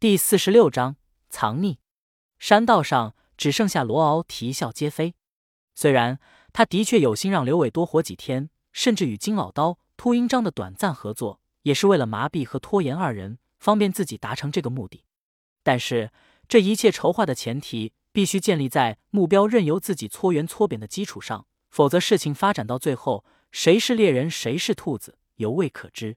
第四十六章藏匿。山道上只剩下罗敖啼笑皆非。虽然他的确有心让刘伟多活几天，甚至与金老刀、秃鹰章的短暂合作，也是为了麻痹和拖延二人，方便自己达成这个目的。但是这一切筹划的前提，必须建立在目标任由自己搓圆搓扁的基础上，否则事情发展到最后，谁是猎人，谁是兔子，犹未可知。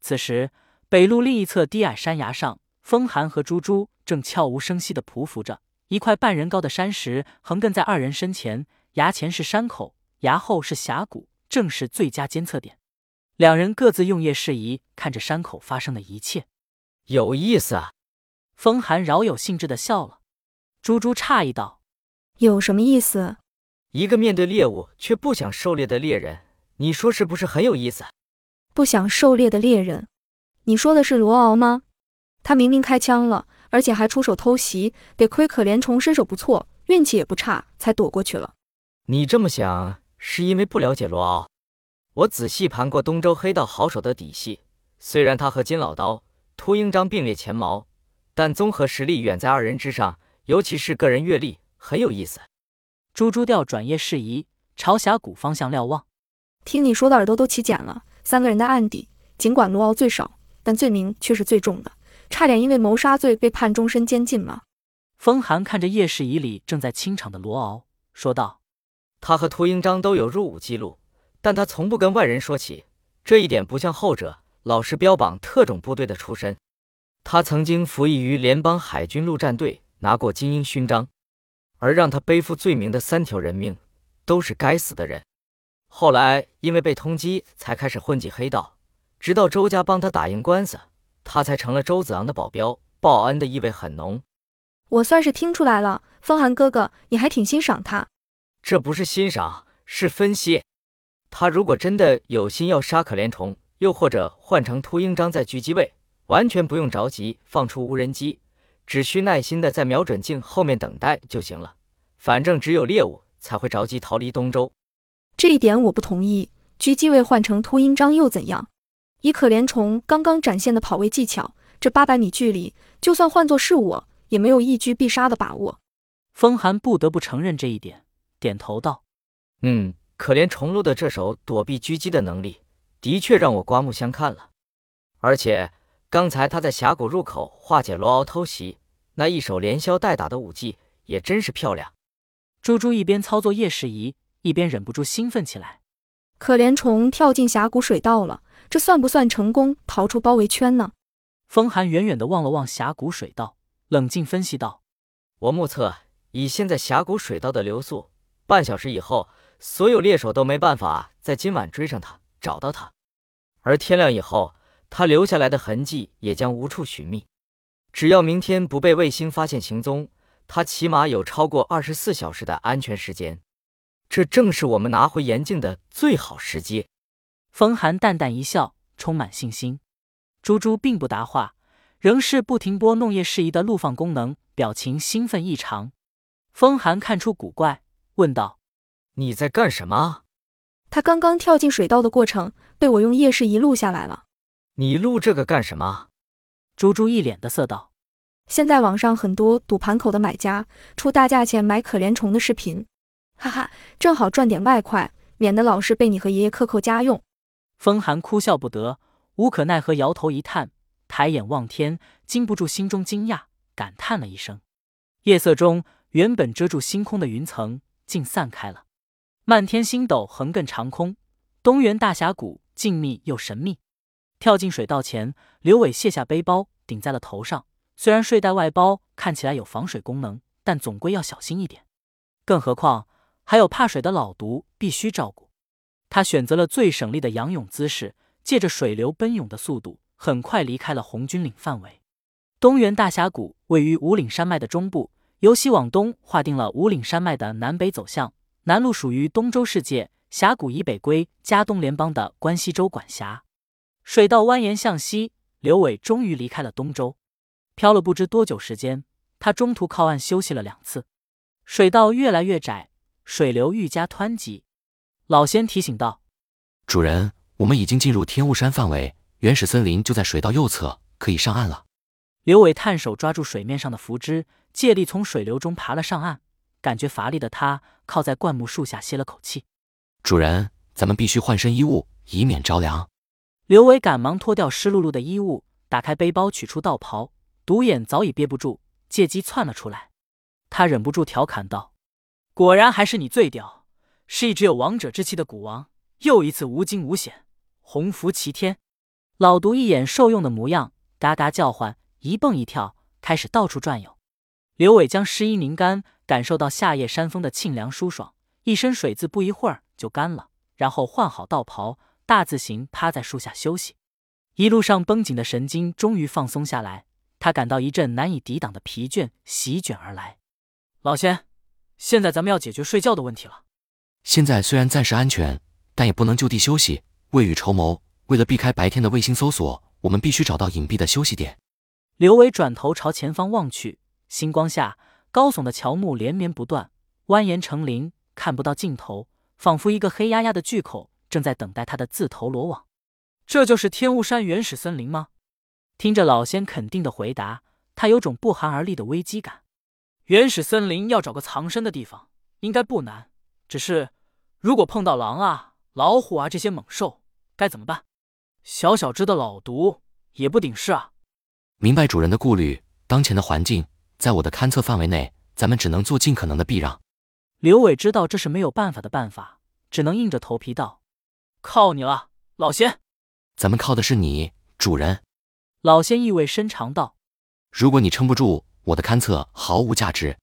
此时，北路另一侧低矮山崖上。风寒和猪猪正悄无声息地匍匐着，一块半人高的山石横亘在二人身前，崖前是山口，崖后是峡谷，正是最佳监测点。两人各自用夜视仪看着山口发生的一切，有意思啊！风寒饶有兴致地笑了。猪猪诧异道：“有什么意思？一个面对猎物却不想狩猎的猎人，你说是不是很有意思？不想狩猎的猎人，你说的是罗敖吗？”他明明开枪了，而且还出手偷袭，得亏可怜虫身手不错，运气也不差，才躲过去了。你这么想，是因为不了解罗敖。我仔细盘过东周黑道好手的底细，虽然他和金老刀、秃鹰章并列前茅，但综合实力远在二人之上，尤其是个人阅历，很有意思。猪猪调转业事宜，朝峡谷方向瞭望。听你说的耳朵都起茧了。三个人的案底，尽管罗敖最少，但罪名却是最重的。差点因为谋杀罪被判终身监禁吗？风寒看着夜视仪里正在清场的罗敖，说道：“他和秃鹰章都有入伍记录，但他从不跟外人说起，这一点不像后者，老是标榜特种部队的出身。他曾经服役于联邦海军陆战队，拿过精英勋章，而让他背负罪名的三条人命，都是该死的人。后来因为被通缉，才开始混迹黑道，直到周家帮他打赢官司。”他才成了周子昂的保镖，报恩的意味很浓。我算是听出来了，风寒哥哥，你还挺欣赏他。这不是欣赏，是分析。他如果真的有心要杀可怜虫，又或者换成秃鹰章在狙击位，完全不用着急放出无人机，只需耐心的在瞄准镜后面等待就行了。反正只有猎物才会着急逃离东周。这一点我不同意。狙击位换成秃鹰章又怎样？以可怜虫刚刚展现的跑位技巧，这八百米距离，就算换作是我，也没有一狙必杀的把握。风寒不得不承认这一点，点头道：“嗯，可怜虫鹿的这手躲避狙击的能力，的确让我刮目相看了。而且刚才他在峡谷入口化解罗敖偷袭，那一手连削带打的武技也真是漂亮。”猪猪一边操作夜视仪，一边忍不住兴奋起来。可怜虫跳进峡谷水道了。这算不算成功逃出包围圈呢？风寒远远的望了望峡谷水道，冷静分析道：“我目测，以现在峡谷水道的流速，半小时以后，所有猎手都没办法在今晚追上他，找到他。而天亮以后，他留下来的痕迹也将无处寻觅。只要明天不被卫星发现行踪，他起码有超过二十四小时的安全时间。这正是我们拿回岩镜的最好时机。”风寒淡淡一笑，充满信心。猪猪并不答话，仍是不停拨弄夜视仪的录放功能，表情兴奋异常。风寒看出古怪，问道：“你在干什么？”他刚刚跳进水道的过程被我用夜视仪录下来了。你录这个干什么？猪猪一脸的色道：“现在网上很多赌盘口的买家出大价钱买可怜虫的视频，哈哈，正好赚点外快，免得老是被你和爷爷克扣家用。”风寒哭笑不得，无可奈何，摇头一叹，抬眼望天，禁不住心中惊讶，感叹了一声。夜色中，原本遮住星空的云层竟散开了，漫天星斗横亘长空。东原大峡谷静谧又神秘。跳进水道前，刘伟卸下背包顶在了头上。虽然睡袋外包看起来有防水功能，但总归要小心一点。更何况还有怕水的老毒必须照顾。他选择了最省力的仰泳姿势，借着水流奔涌的速度，很快离开了红军岭范围。东原大峡谷位于五岭山脉的中部，由西往东划定了五岭山脉的南北走向。南路属于东周世界，峡谷以北归加东联邦的关西州管辖。水道蜿蜒向西，刘伟终于离开了东周。漂了不知多久时间，他中途靠岸休息了两次。水道越来越窄，水流愈加湍急。老仙提醒道：“主人，我们已经进入天雾山范围，原始森林就在水道右侧，可以上岸了。”刘伟探手抓住水面上的浮枝，借力从水流中爬了上岸。感觉乏力的他靠在灌木树下歇了口气。主人，咱们必须换身衣物，以免着凉。刘伟赶忙脱掉湿漉漉的衣物，打开背包取出道袍。独眼早已憋不住，借机窜了出来。他忍不住调侃道：“果然还是你最屌，是一只有王者之气的古王，又一次无惊无险，鸿福齐天。”老毒一眼受用的模样，嘎嘎叫唤，一蹦一跳，开始到处转悠。刘伟将湿衣拧干，感受到夏夜山风的沁凉舒爽，一身水渍不一会儿就干了。然后换好道袍，大字形趴在树下休息。一路上绷紧的神经终于放松下来，他感到一阵难以抵挡的疲倦席卷而来。老仙，现在咱们要解决睡觉的问题了。现在虽然暂时安全，但也不能就地休息。未雨绸缪，为了避开白天的卫星搜索，我们必须找到隐蔽的休息点。刘伟转头朝前方望去。星光下，高耸的乔木连绵不断，蜿蜒成林，看不到尽头，仿佛一个黑压压的巨口正在等待他的自投罗网。这就是天雾山原始森林吗？听着老仙肯定的回答，他有种不寒而栗的危机感。原始森林要找个藏身的地方，应该不难。只是，如果碰到狼啊、老虎啊这些猛兽，该怎么办？小小只的老毒也不顶事啊。明白主人的顾虑，当前的环境。在我的勘测范围内，咱们只能做尽可能的避让。刘伟知道这是没有办法的办法，只能硬着头皮道：“靠你了，老仙。”咱们靠的是你，主人。老仙意味深长道：“如果你撑不住，我的勘测毫无价值。”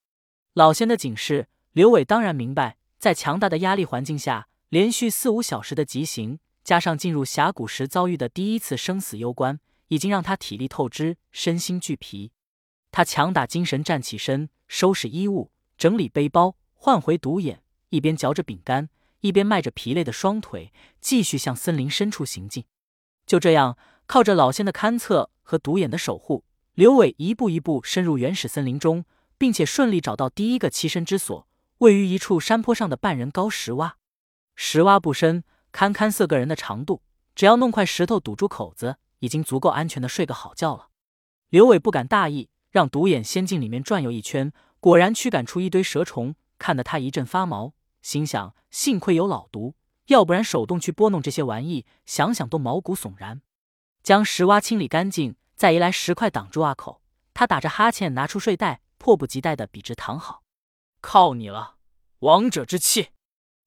老仙的警示，刘伟当然明白。在强大的压力环境下，连续四五小时的疾行，加上进入峡谷时遭遇的第一次生死攸关，已经让他体力透支，身心俱疲。他强打精神站起身，收拾衣物，整理背包，换回独眼，一边嚼着饼干，一边迈着疲累的双腿，继续向森林深处行进。就这样，靠着老仙的勘测和独眼的守护，刘伟一步一步深入原始森林中，并且顺利找到第一个栖身之所，位于一处山坡上的半人高石洼。石洼不深，堪堪四个人的长度，只要弄块石头堵住口子，已经足够安全的睡个好觉了。刘伟不敢大意。让独眼先进里面转悠一圈，果然驱赶出一堆蛇虫，看得他一阵发毛，心想幸亏有老毒，要不然手动去拨弄这些玩意，想想都毛骨悚然。将石洼清理干净，再移来石块挡住洼口，他打着哈欠，拿出睡袋，迫不及待的笔直躺好。靠你了，王者之气！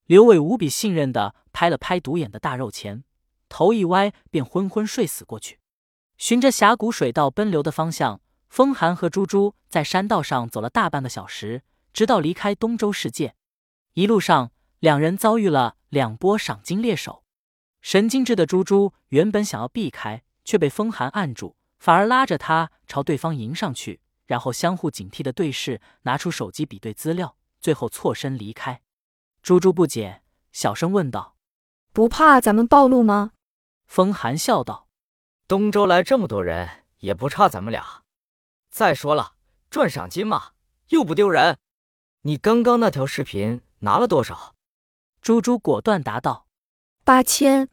刘伟无比信任的拍了拍独眼的大肉前，头一歪，便昏昏睡死过去。循着峡谷水道奔流的方向。风寒和猪猪在山道上走了大半个小时，直到离开东周世界。一路上，两人遭遇了两波赏金猎手。神经质的猪猪原本想要避开，却被风寒按住，反而拉着他朝对方迎上去，然后相互警惕的对视，拿出手机比对资料，最后错身离开。猪猪不解，小声问道：“不怕咱们暴露吗？”风寒笑道：“东周来这么多人，也不差咱们俩。”再说了，赚赏金嘛，又不丢人。你刚刚那条视频拿了多少？猪猪果断答道：“八千。”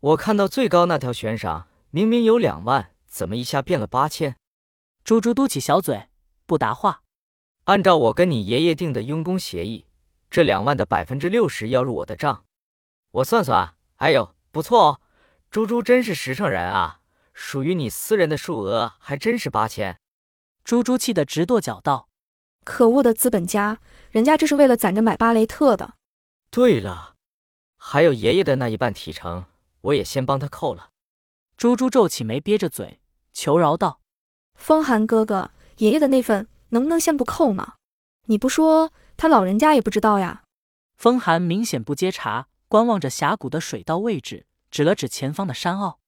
我看到最高那条悬赏明明有两万，怎么一下变了八千？猪猪嘟起小嘴，不答话。按照我跟你爷爷定的佣工协议，这两万的百分之六十要入我的账。我算算，哎呦，不错哦，猪猪真是实诚人啊！属于你私人的数额还真是八千。猪猪气得直跺脚道：“可恶的资本家，人家这是为了攒着买巴雷特的。”对了，还有爷爷的那一半提成，我也先帮他扣了。猪猪皱起眉，憋着嘴求饶道：“风寒哥哥，爷爷的那份能不能先不扣嘛？你不说，他老人家也不知道呀。”风寒明显不接茬，观望着峡谷的水道位置，指了指前方的山坳：“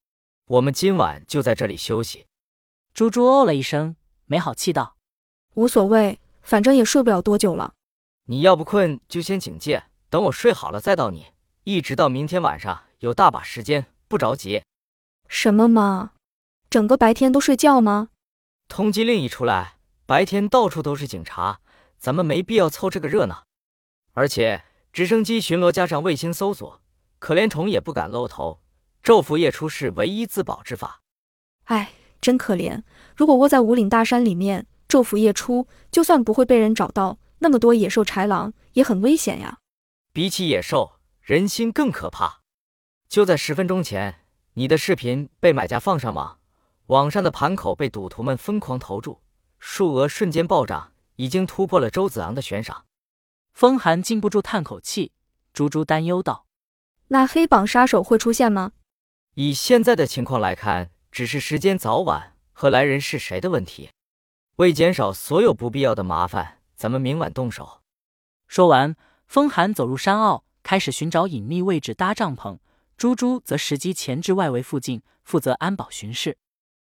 我们今晚就在这里休息。”猪猪哦了一声。没好气道：“无所谓，反正也睡不了多久了。你要不困就先警戒，等我睡好了再到你。一直到明天晚上，有大把时间，不着急。”什么嘛，整个白天都睡觉吗？通缉令一出来，白天到处都是警察，咱们没必要凑这个热闹。而且直升机巡逻加上卫星搜索，可怜虫也不敢露头。昼伏夜出是唯一自保之法。哎，真可怜。如果窝在五岭大山里面，昼伏夜出，就算不会被人找到，那么多野兽豺狼也很危险呀。比起野兽，人心更可怕。就在十分钟前，你的视频被买家放上网，网上的盘口被赌徒们疯狂投注，数额瞬间暴涨，已经突破了周子昂的悬赏。风寒禁不住叹口气，猪猪担忧道：“那黑榜杀手会出现吗？”以现在的情况来看，只是时间早晚和来人是谁的问题。为减少所有不必要的麻烦，咱们明晚动手。说完，风寒走入山坳，开始寻找隐秘位置搭帐篷。猪猪则时机前至外围附近，负责安保巡视。